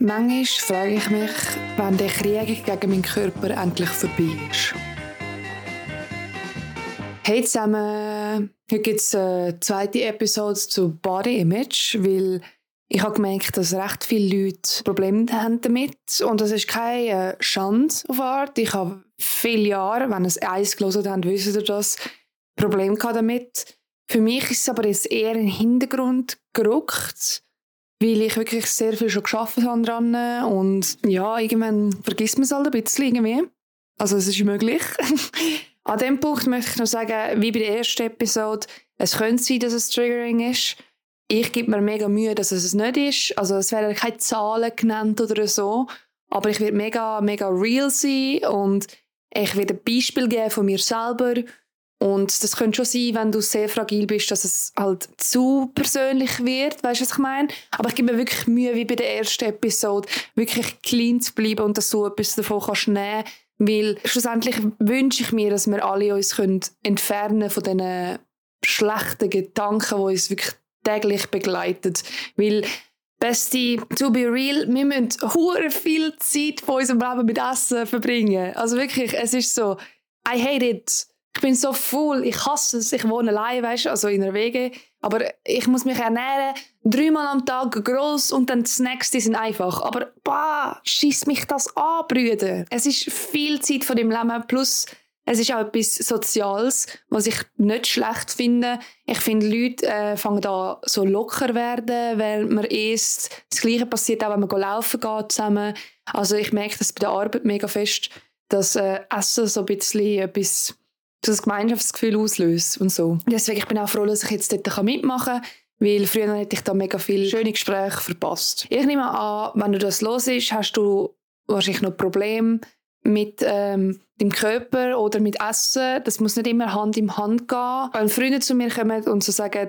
Manchmal frage ich mich, wann der Krieg gegen meinen Körper endlich vorbei ist. Hey zusammen, heute gibt es eine zweite Episode zu Body Image, weil ich habe gemerkt, dass recht viele Leute Probleme haben damit und das ist keine Schande auf Art. Ich habe viele Jahre, wenn es eins gelesen habt, wissen ihr das, Probleme damit. Für mich ist es aber jetzt eher in den Hintergrund gerückt weil ich wirklich sehr viel schon geschafft habe dran und ja, irgendwann vergisst man es halt ein bisschen irgendwie. Also es ist möglich. An dem Punkt möchte ich noch sagen, wie bei der ersten Episode, es könnte sein, dass es Triggering ist. Ich gebe mir mega Mühe, dass es es nicht ist. Also es werden keine Zahlen genannt oder so, aber ich werde mega, mega real sein und ich werde ein Beispiel geben von mir selber und das könnte schon sein, wenn du sehr fragil bist, dass es halt zu persönlich wird, weißt du, was ich meine? Aber ich gebe mir wirklich Mühe, wie bei der ersten Episode, wirklich clean zu bleiben und dass du etwas davon kannst nehmen weil schlussendlich wünsche ich mir, dass wir alle uns können entfernen von diesen schlechten Gedanken, die uns wirklich täglich begleiten. Weil Beste, to be real, wir müssen hure viel Zeit von unserem Leben mit Essen verbringen. Also wirklich, es ist so, I hate it ich bin so voll, ich hasse es, ich wohne allein, weißt du, also in einer Wege, aber ich muss mich ernähren, dreimal am Tag groß und dann die Snacks, die sind einfach. Aber bah, schießt mich das an, Brüder. Es ist viel Zeit von dem Leben, plus es ist auch etwas Soziales, was ich nicht schlecht finde. Ich finde, Leute äh, fangen da so locker werden, weil man isst. Das Gleiche passiert auch, wenn man laufen geht zusammen. Also ich merke das bei der Arbeit mega fest, dass äh, Essen so ein bisschen etwas das Gemeinschaftsgefühl auslöst und so. Deswegen ich bin auch froh, dass ich jetzt dort mitmachen kann, weil früher hätte ich da mega viele schöne Gespräche verpasst. Ich nehme an, wenn du das los ist, hast du wahrscheinlich noch Probleme mit ähm, dem Körper oder mit Essen. Das muss nicht immer Hand in Hand gehen. Wenn Freunde zu mir kommen und so sagen,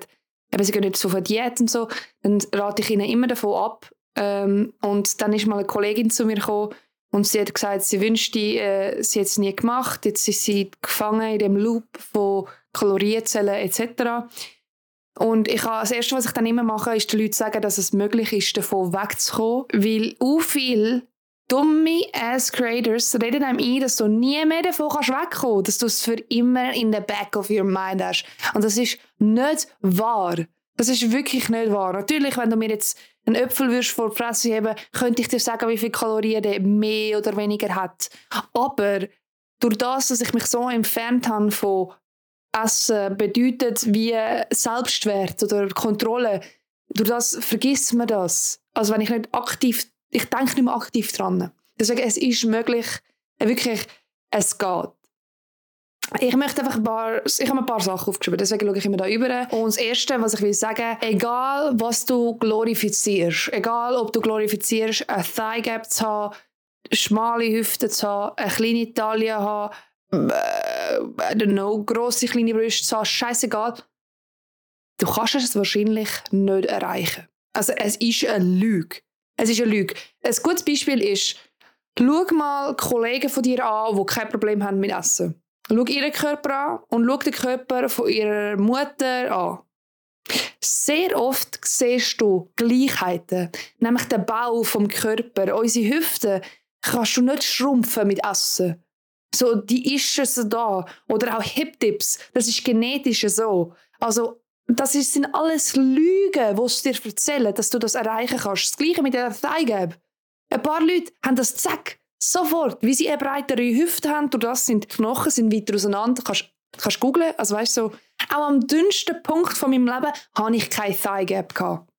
eben, sie gehen nicht so auf eine Diät und so, dann rate ich ihnen immer davon ab. Ähm, und dann ist mal eine Kollegin zu mir gekommen und sie hat gesagt, sie wünschte, äh, sie hätte es nie gemacht. Jetzt ist sie gefangen in dem Loop von Kalorienzellen etc. Und ich habe, das Erste, was ich dann immer mache, ist den Leuten sagen, dass es möglich ist, davon wegzukommen. Weil auch viele dumme Ass-Creators reden einem ein, dass du nie mehr davon wegkommen kannst. Dass du es für immer in the back of your mind hast. Und das ist nicht wahr. Das ist wirklich nicht wahr. Natürlich, wenn du mir jetzt einen Äpfel vor die Fresse haben, könnte ich dir sagen, wie viele Kalorien der mehr oder weniger hat. Aber durch das, dass ich mich so entfernt habe von Essen, bedeutet wie Selbstwert oder Kontrolle, durch das vergisst man das. Also wenn ich nicht aktiv, ich denke nicht mehr aktiv dran. Deswegen, es ist möglich, wirklich, es geht. Ich möchte einfach ein paar, ich habe ein paar Sachen aufgeschrieben, deswegen schaue ich immer da über. Und das Erste, was ich will sagen, egal was du glorifizierst, egal ob du glorifizierst, ein Thigh Gap zu haben, schmale Hüfte zu haben, eine kleine Taille zu haben, äh, I don't know, grosse, kleine Brüste zu haben, scheißegal. Du kannst es wahrscheinlich nicht erreichen. Also es ist eine Lüge. Es ist eine Lüge. Ein gutes Beispiel ist, schau mal Kollegen von dir an, die kein Problem haben mit Essen. Schau ihren Körper an und schau den Körper von ihrer Mutter an. Sehr oft siehst du Gleichheiten, nämlich den Bau vom Körper. Unsere Hüfte kannst du nicht schrumpfen mit Essen. So, die ist so da. Oder auch Hip-Dips, das ist genetisch so. Also, das sind alles Lügen, die sie dir erzählen, dass du das erreichen kannst. Das Gleiche mit der Thigh Ein paar Leute haben das zack, Sofort, wie sie eine breitere Hüfte haben, durch das sind die Knochen sind weiter auseinander. Kannst kannst googlen, also weißt so, auch am dünnsten Punkt von meinem Leben habe ich keine Thigh Gap gehabt.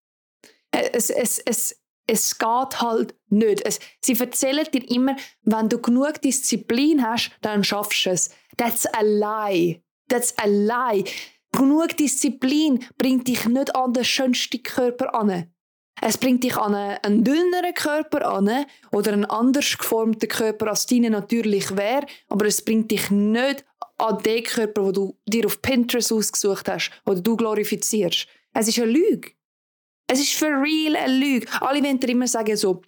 Äh, es, es, es, es geht halt nicht. Es, sie erzählen dir immer, wenn du genug Disziplin hast, dann schaffst du es. That's a lie. That's a lie. Genug Disziplin bringt dich nicht an den schönsten Körper an. Es bringt dich an einen, dünneren Körper an oder einen anders geformten Körper, als deine natürlich wäre, aber es bringt dich nicht an den Körper, den du dir auf Pinterest ausgesucht hast oder du glorifizierst. Es ist eine Lüge. Es ist für real eine Lüge. Alle wollen dir immer sagen, so,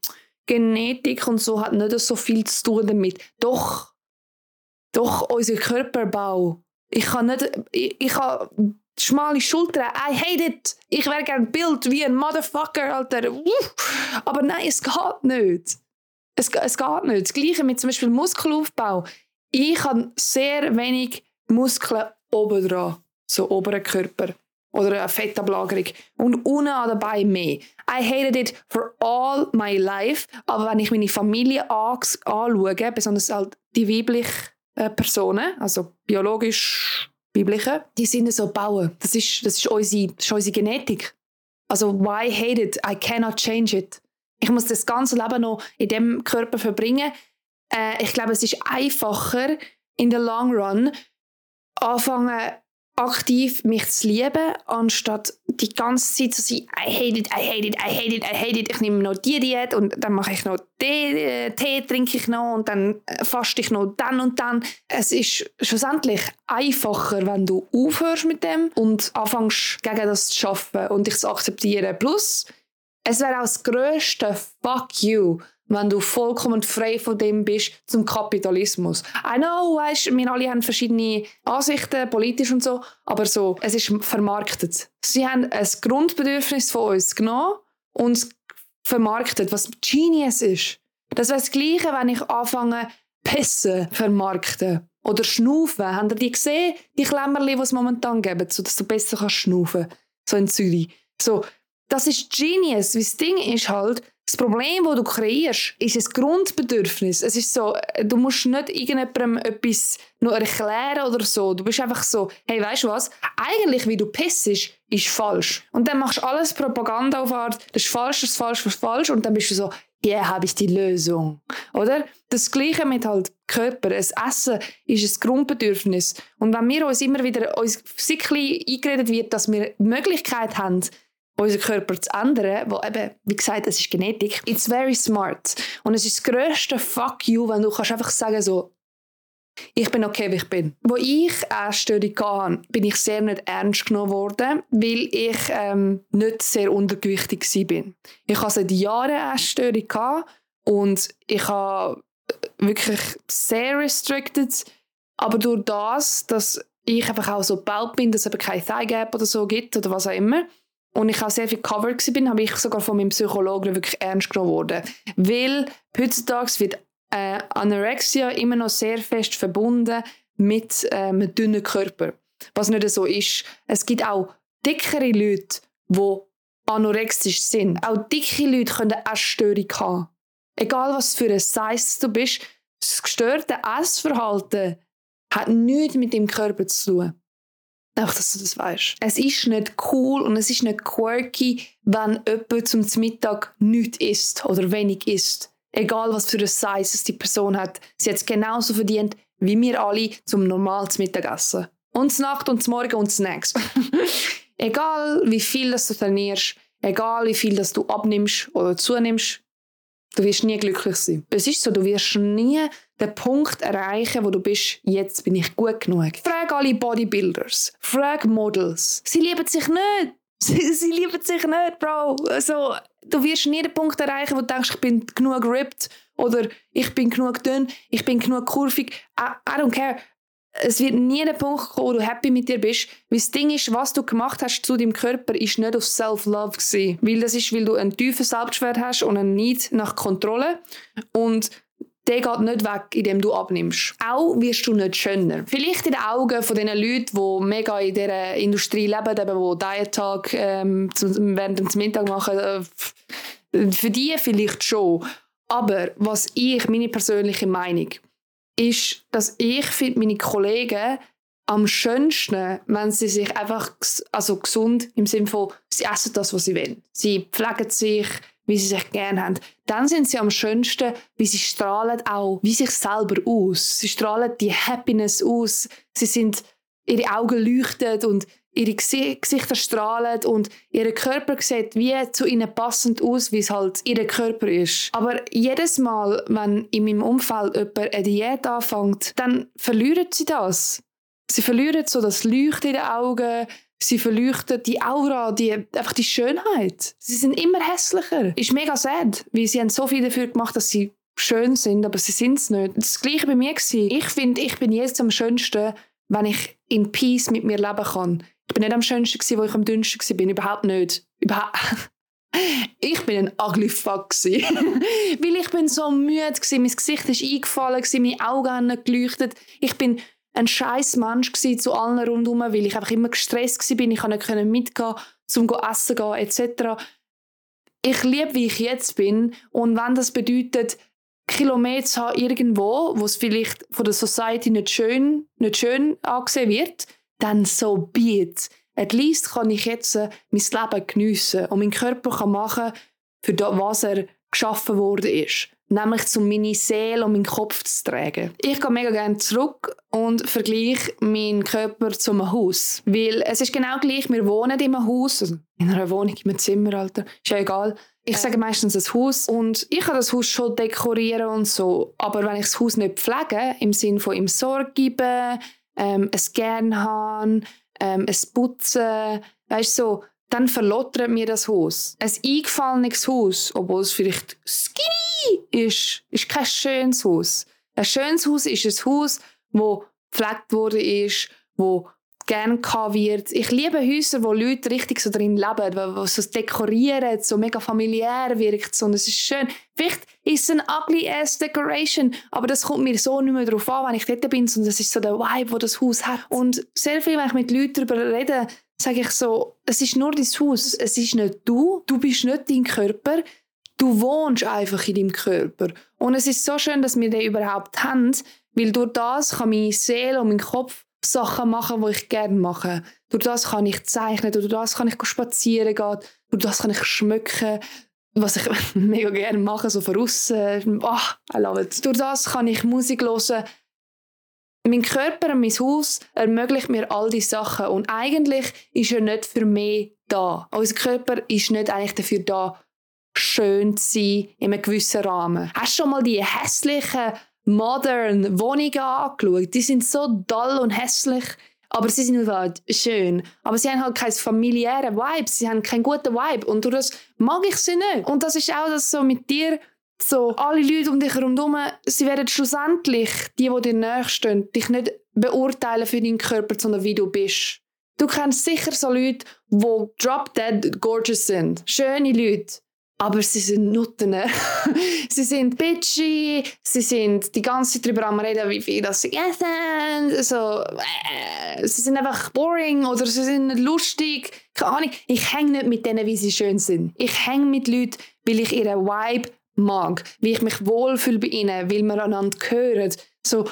Genetik und so hat nicht so viel zu tun damit. Doch, doch unser Körperbau. Ich kann nicht, ich, ich kann schmale Schultern. I hate it. Ich wäre gerne Bild wie ein Motherfucker, Alter. Aber nein, es geht nicht. Es, es geht nicht. Das Gleiche mit zum Beispiel Muskelaufbau. Ich habe sehr wenig Muskeln oben dran, so oberen Körper oder eine Fettablagerung und unten an den mehr. I hated it for all my life, aber wenn ich meine Familie anschaue, besonders halt die weiblichen äh, Personen, also biologisch weibliche, die sind so bauen. Das ist, das ist, unsere, das ist unsere Genetik. Also why hate it? I cannot change it. Ich muss das ganze Leben noch in dem Körper verbringen. Äh, ich glaube, es ist einfacher in the long run anfangen aktiv mich zu lieben, anstatt die ganze Zeit zu sein, I hate it, I hate it, I hate it, I hate it. Ich nehme noch die Diät und dann mache ich noch Tee, äh, Tee trinke ich noch und dann äh, faste ich noch dann und dann. Es ist schlussendlich einfacher, wenn du aufhörst mit dem und anfängst gegen das zu arbeiten und dich zu akzeptieren. Plus, es wäre auch das grösste Fuck you, wenn du vollkommen frei von dem bist zum Kapitalismus. I know, weißt, wir alle haben verschiedene Ansichten, politisch und so, aber so, es ist vermarktet. Sie haben ein Grundbedürfnis von uns genommen und vermarktet, was Genius ist. Das wäre das Gleiche, wenn ich anfange, Pässe vermarkten oder schnaufen. Habt ihr die gesehen? Die Klemmerli, die es momentan gibt, sodass du besser kannst schnaufen So in Zürich. So, das ist Genius. Das Ding ist halt, das Problem, das du kreierst, ist ein Grundbedürfnis. Es ist so, du musst nicht irgendjemandem etwas noch erklären oder so. Du bist einfach so, hey, weißt du was? Eigentlich, wie du pissest, ist falsch. Und dann machst du alles Propaganda auf Art, das ist falsch, das ist falsch, das ist falsch. Und dann bist du so, hier yeah, habe ich die Lösung. Oder? Das Gleiche mit halt Körper. Das Essen ist ein Grundbedürfnis. Und wenn wir uns immer wieder uns eingeredet wird, dass wir die Möglichkeit haben, unseren Körper zu ändern, wo eben, wie gesagt, es ist Genetik. It's very smart. Und es ist das grösste Fuck you, wenn du kannst einfach sagen so, ich bin okay, wie ich bin. Wo ich Essstörung hatte, bin ich sehr nicht ernst genommen worden, weil ich ähm, nicht sehr untergewichtig war. Ich hatte seit Jahren Essstörung und ich habe wirklich sehr restricted, aber durch das, dass ich einfach auch so gebaut bin, dass es eben kein Thigh Gap oder so gibt oder was auch immer, und ich auch sehr viel Cover war, habe ich sogar von meinem Psychologen wirklich ernst genommen worden. Weil heutzutage wird äh, Anorexia immer noch sehr fest verbunden mit äh, einem dünnen Körper. Was nicht so ist. Es gibt auch dickere Leute, die anorexisch sind. Auch dicke Leute können eine Essstörung haben. Egal was für ein Size du bist, das gestörte Essverhalten hat nichts mit dem Körper zu tun. Einfach, dass du das weißt. Es ist nicht cool und es ist nicht quirky, wenn jemand zum Mittag nichts isst oder wenig isst. Egal, was für ein Size die Person hat. Sie hat es genauso verdient, wie wir alle zum normalen Mittagessen. Und zur Nacht und Morgen und Snacks. egal, wie viel das du trainierst, egal, wie viel das du abnimmst oder zunimmst, du wirst nie glücklich sein. Es ist so, du wirst nie den Punkt erreichen, wo du bist, jetzt bin ich gut genug. Frag alle Bodybuilders, frag Models. Sie lieben sich nicht. Sie, sie lieben sich nicht, Bro. Also, du wirst nie den Punkt erreichen, wo du denkst, ich bin genug ripped oder ich bin genug dünn, ich bin genug kurvig. I, I don't care. Es wird nie der Punkt kommen, wo du happy mit dir bist. Weil das Ding ist, was du gemacht hast zu deinem Körper, ist nicht auf Self-Love. Weil das ist, weil du einen tiefen Selbstwert hast und einen Need nach Kontrolle. Und der geht nicht weg, indem du abnimmst. Auch wirst du nicht schöner. Vielleicht in den Augen von den Leuten, die mega in dieser Industrie leben, eben, die Diet Talk ähm, während dem Mittag machen, äh, für die vielleicht schon. Aber was ich, meine persönliche Meinung, ist, dass ich finde, meine Kollegen am schönsten, wenn sie sich einfach also gesund im Sinne von, sie essen das, was sie wollen. Sie pflegen sich, wie sie sich gerne haben. Dann sind sie am schönsten, wie sie strahlen auch wie sich selber aus. Sie strahlen die Happiness aus. Sie sind, ihre Augen leuchten und ihre Gesichter strahlen und ihr Körper sieht wie zu ihnen passend aus, wie es halt ihr Körper ist. Aber jedes Mal, wenn in meinem Umfeld jemand eine Diät anfängt, dann verlieren sie das. Sie verlieren so das Leuchten in den Augen, Sie verleuchten die Aura, die, einfach die Schönheit. Sie sind immer hässlicher. Ist mega sad, weil sie haben so viel dafür gemacht, dass sie schön sind, aber sie sind es nicht. Das Gleiche bei mir gewesen. Ich finde, ich bin jetzt am schönsten, wenn ich in Peace mit mir leben kann. Ich bin nicht am schönsten gewesen, wo ich am dünnsten war. Bin überhaupt nicht. Überhaupt. ich bin ein ugly fuck weil ich bin so müde gewesen. Mein Gesicht ist eingefallen gewesen, meine Augen haben nicht geleuchtet. Ich bin ein scheiß Mensch zu allen rundherum, weil ich einfach immer gestresst war. Ich konnte nicht mitgehen, zum essen gehen etc. Ich liebe, wie ich jetzt bin und wenn das bedeutet, Kilometer zu haben irgendwo, wo es vielleicht von der Society nicht schön, nicht schön angesehen wird, dann so be it. At least kann ich jetzt äh, mein Leben geniessen und meinen Körper kann machen, für das, was er geschaffen ist nämlich um meine Seele und meinen Kopf zu tragen. Ich gehe mega gerne zurück und vergleiche meinen Körper zu einem Haus. Weil es ist genau gleich, wir wohnen in einem Haus, also in einer Wohnung, in einem Zimmer, Alter, ist ja egal. Ich sage meistens ein Haus und ich kann das Haus schon dekorieren und so, aber wenn ich das Haus nicht pflege, im Sinne von ihm Sorge geben, ähm, es gern haben, ähm, es putzen, weißt so, dann verlottert mir das Haus. Ein eingefallenes Haus, obwohl es vielleicht skinny ist, ist kein schönes Haus. Ein schönes Haus ist ein Haus, wo gepflegt wurde wo gern wird. Ich liebe Häuser, wo Leute richtig so drin leben, wo, wo so dekorieren, so mega familiär wirkt und es ist schön. Vielleicht ist es ein ugly ass Decoration, aber das kommt mir so nicht mehr darauf an, wenn ich dort bin, sondern das ist so der Vibe, wo das Haus hat. Und sehr viel, wenn ich mit Leuten darüber rede, sage ich so, es ist nur dein Haus, es ist nicht du, du bist nicht dein Körper, du wohnst einfach in deinem Körper. Und es ist so schön, dass wir den überhaupt haben, weil durch das kann meine Seele und mein Kopf Sachen machen, die ich gerne mache. Durch das kann ich zeichnen, durch das kann ich spazieren gehen, durch das kann ich schmücken, was ich mega gerne mache, so von außen. Oh, I love it. Durch das kann ich Musik hören, mein Körper und mein Haus ermöglicht mir all diese Sachen. Und eigentlich ist er nicht für mich da. Unser Körper ist nicht eigentlich dafür da, schön zu sein in einem gewissen Rahmen. Hast du schon mal die hässlichen, modern Wohnungen angeschaut? Die sind so dull und hässlich, aber sie sind halt schön. Aber sie haben halt keinen familiären Vibe, sie haben keinen guten Vibe. Und durch das mag ich sie nicht. Und das ist auch das so mit dir so, alle Leute um dich herum, sie werden schlussendlich, die, die dir nächstehen, dich nicht beurteilen für deinen Körper, sondern wie du bist. Du kennst sicher so Leute, die drop dead gorgeous sind. Schöne Leute. Aber sie sind Nutten. sie sind bitchy, sie sind die ganze Zeit darüber am reden, wie viel das sie essen. So, äh, sie sind einfach boring oder sie sind nicht lustig. Keine Ahnung. Ich hänge nicht mit denen, wie sie schön sind. Ich hänge mit Leuten, weil ich ihren Vibe mag, wie ich mich wohlfühle bei ihnen, weil wir einander gehören. So,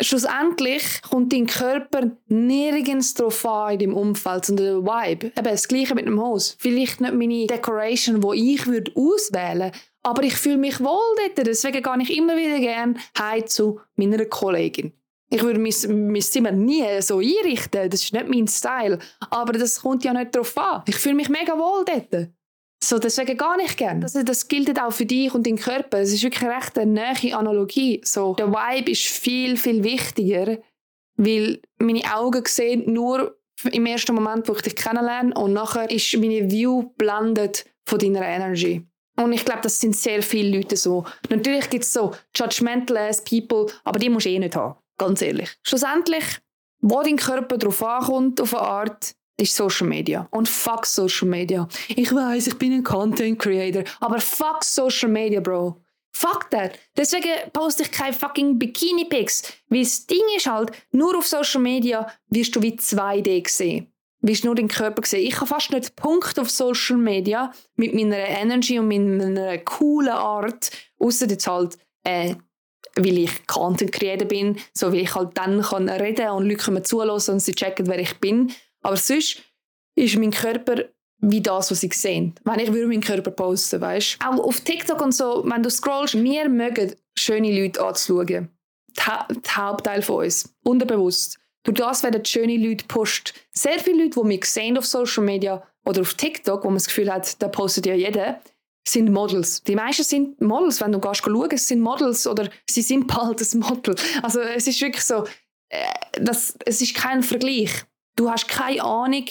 schlussendlich kommt dein Körper nirgends drauf an in deinem Umfeld, sondern der Vibe. Eben das Gleiche mit dem Haus. Vielleicht nicht meine Decoration, die ich würde auswählen aber ich fühle mich wohl dort. Deswegen gehe ich immer wieder gerne heim zu meiner Kollegin. Ich würde mein, mein Zimmer nie so einrichten, das ist nicht mein Style. Aber das kommt ja nicht drauf an. Ich fühle mich mega wohl dort. So, deswegen gar nicht gern. Das, das gilt auch für dich und deinen Körper. Es ist wirklich recht eine neue Analogie. So, der Vibe ist viel, viel wichtiger, weil meine Augen sehen nur im ersten Moment, wo ich dich kennenlerne und nachher ist meine View blendet von deiner Energy. Und ich glaube, das sind sehr viele Leute so. Natürlich gibt es so judgmental ass people, aber die musst du eh nicht haben. Ganz ehrlich. Schlussendlich, wo dein Körper darauf ankommt, auf eine Art, ist Social Media. Und fuck Social Media. Ich weiß, ich bin ein Content Creator, aber fuck Social Media, Bro. Fuck that. Deswegen poste ich keine fucking Bikini-Pics. Weil das Ding ist halt, nur auf Social Media wirst du wie 2D sehen. Wirst nur den Körper sehen. Ich habe fast nicht Punkt auf Social Media mit meiner Energy und meiner coolen Art. Außer jetzt halt, äh, weil ich Content Creator bin, so wie ich halt dann kann reden und Leute können zulassen und sie checken, wer ich bin. Aber sonst ist mein Körper wie das, was ich sehe. Wenn ich würde meinen Körper posten, weißt Auch auf TikTok und so, wenn du scrollst, wir mögen schöne Leute anzuschauen. Der Hauptteil von uns. Unterbewusst. Durch das werden schöne Leute posten. Sehr viele Leute, die mich sehen auf Social Media oder auf TikTok, wo man das Gefühl hat, da postet ja jeder, sind Models. Die meisten sind Models, wenn du gehst schauen, es sind Models oder sie sind bald ein Model. Also es ist wirklich so, äh, das, es ist kein Vergleich. Du hast keine Ahnung,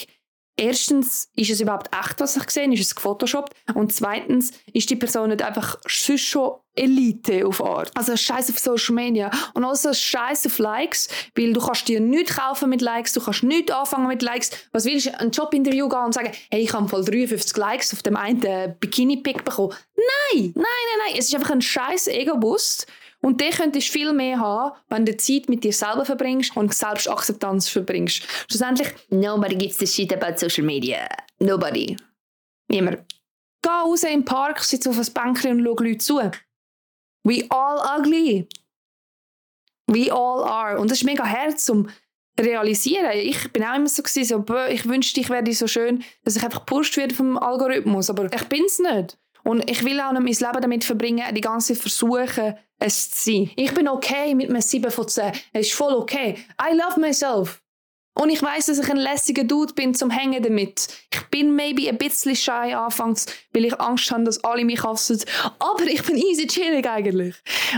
erstens, ist es überhaupt echt, was ich sehe? Ist es gefotoshoppt? Und zweitens, ist die Person nicht einfach sonst schon Elite auf Art? Also Scheiß auf Social Media und also Scheiß auf Likes, weil du kannst dir nichts kaufen mit Likes, du kannst nichts anfangen mit Likes. Was willst du, ein Jobinterview gehen und sagen, hey, ich habe voll 53 Likes auf dem einen Bikini-Pick bekommen? Nein, nein, nein, nein. Es ist einfach ein scheiß Ego-Boost. Und den könntest du viel mehr haben, wenn du Zeit mit dir selber verbringst und Selbstakzeptanz verbringst. Schlussendlich, nobody gives the shit about social media. Nobody. Niemand. Geh raus im Park, sitz auf ein Bänkchen und schau Leute zu. We all ugly. We all are. Und das ist mega herz um realisieren. Ich bin auch immer so, gewesen, so ich wünschte, ich wäre so schön, dass ich einfach gepusht werde vom Algorithmus, aber ich bin es nicht. Und ich will auch nicht mein Leben damit verbringen, die ganze Zeit versuchen, es zu sein. Ich bin okay mit einem 7 von 10. Es ist voll okay. I love myself. Und ich weiß, dass ich ein lässiger Dude bin zum Hängen damit. Ich bin maybe ein bisschen shy anfangs, weil ich Angst habe, dass alle mich hassen. Aber ich bin easy chillig eigentlich.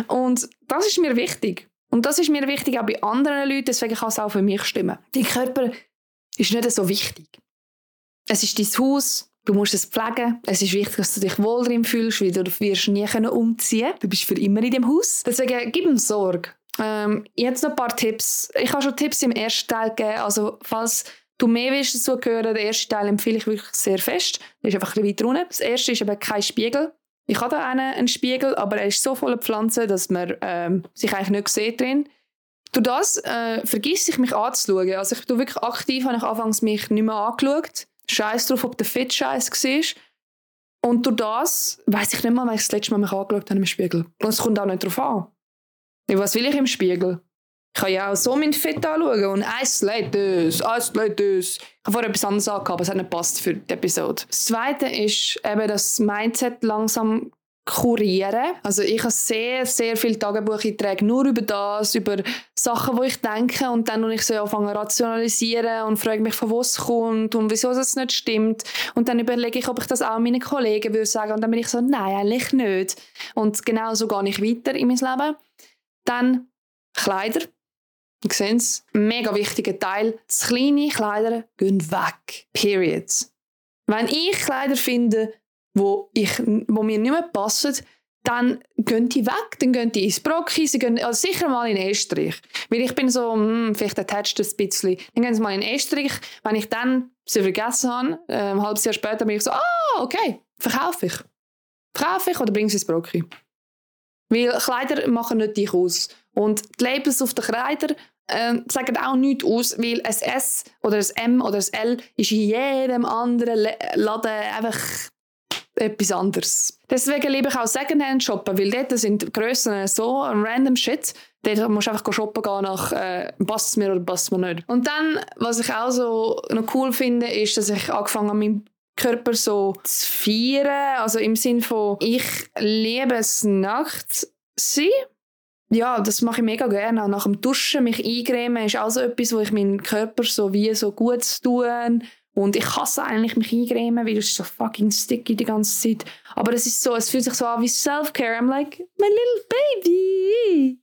Und das ist mir wichtig. Und das ist mir wichtig auch bei anderen Leuten, deswegen kann es auch für mich stimmen. Dein Körper ist nicht so wichtig. Es ist dein Haus, Du musst es pflegen. Es ist wichtig, dass du dich wohl drin fühlst, weil du wirst nie umziehen können. Du bist für immer in dem Haus. Deswegen gib ihm Sorge. Ähm, jetzt noch ein paar Tipps. Ich habe schon Tipps im ersten Teil gegeben. Also, falls du mehr willst dazu hören, den ersten Teil empfehle ich wirklich sehr fest. Der ist einfach ein bisschen weiter unten. Das erste ist eben kein Spiegel. Ich habe da einen, einen Spiegel, aber er ist so voller Pflanzen, dass man ähm, sich eigentlich nicht sieht drin. Durch das äh, vergiss ich mich anzuschauen. Also ich tue wirklich aktiv, habe ich anfangs mich nicht mehr angeschaut. Scheiß drauf, ob der fit Scheiß war. Und durch das weiß ich nicht mal, wenn ich das letzte Mal mich angeschaut habe im Spiegel. Und es kommt auch nicht darauf an. Was will ich im Spiegel? Ich kann ja auch so mein Fit anschauen und eins lädt das, eins lädt das. Ich habe vorher etwas anderes angehabt, aber es hat nicht gepasst für die Episode. Das Zweite ist eben das Mindset langsam kurieren. Also ich habe sehr, sehr viele Tagebucheinträge nur über das, über Sachen, wo ich denke und dann und ich so anfange rationalisieren und frage mich, von wo es kommt und wieso es nicht stimmt. Und dann überlege ich, ob ich das auch meinen Kollegen würde sagen und dann bin ich so, nein, eigentlich nicht. Und genau so gehe ich weiter in mein Leben. Dann Kleider. Ihr seht es, mega wichtiger Teil. Das kleine Kleider gehen weg. Period. Wenn ich Kleider finde, wo, ich, wo mir nicht mehr passen, dann gehen die weg, dann gehen die ins Brocki, sie gehen also sicher mal in Österreich. Weil ich bin so, hm, vielleicht attached ein bisschen. Dann gehen sie mal in Österreich. Wenn ich dann sie vergessen habe, äh, ein halbes Jahr später bin ich so, ah, okay, verkaufe ich. Verkaufe ich oder bringe sie ins Brocki. Weil Kleider machen nicht dich aus. Und die Labels auf den Kleidern äh, sagen auch nichts aus, weil ein S oder ein M oder ein L ist in jedem anderen Laden einfach etwas anderes. Deswegen liebe ich auch Secondhand shoppen, weil dort sind Grössen so random Shit. Dort musst du einfach shoppen gehen nach äh, passt es mir oder passt es mir nicht. Und dann, was ich auch so noch cool finde, ist, dass ich angefangen habe, meinen Körper so zu feiern. Also im Sinne von, ich liebe es nachts sein. Ja, das mache ich mega gerne. Nach dem Duschen mich eincremen ist also etwas, wo ich meinen Körper so wie so gut tun und ich hasse eigentlich mich eingremen, weil es so fucking sticky die ganze Zeit. Aber es ist so, es fühlt sich so an wie Self-Care. I'm like, my little baby.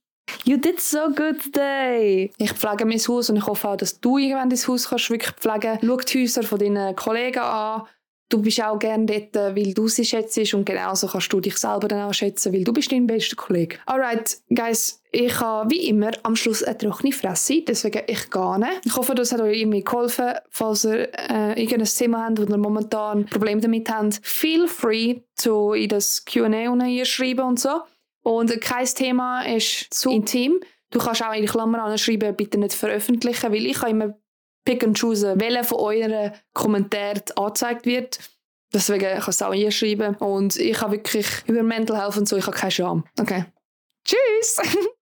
You did so good today. Ich pflege mein Haus und ich hoffe auch, dass du irgendwann dein Haus kannst wirklich pflegen. Schau die Häuser von deinen Kollegen an du bist auch gerne dort, weil du sie schätzt und genauso kannst du dich selber dann auch schätzen, weil du bist dein bester Kollege. Alright, guys, ich habe wie immer am Schluss eine trockene Fresse, deswegen ich gehe. Ich hoffe, das hat euch irgendwie geholfen. Falls ihr äh, irgendein Thema habt, wo ihr momentan Probleme damit habt, feel free zu in das Q&A schreiben und so. Und kein Thema ist zu intim. Du kannst auch in die Klammer anschreiben, bitte nicht veröffentlichen, weil ich habe immer pick and choose, welcher von euren Kommentaren angezeigt wird. Deswegen kann es auch hier schreiben. Und ich habe wirklich über Mental Health und so, ich habe keine Scham. Okay. Tschüss!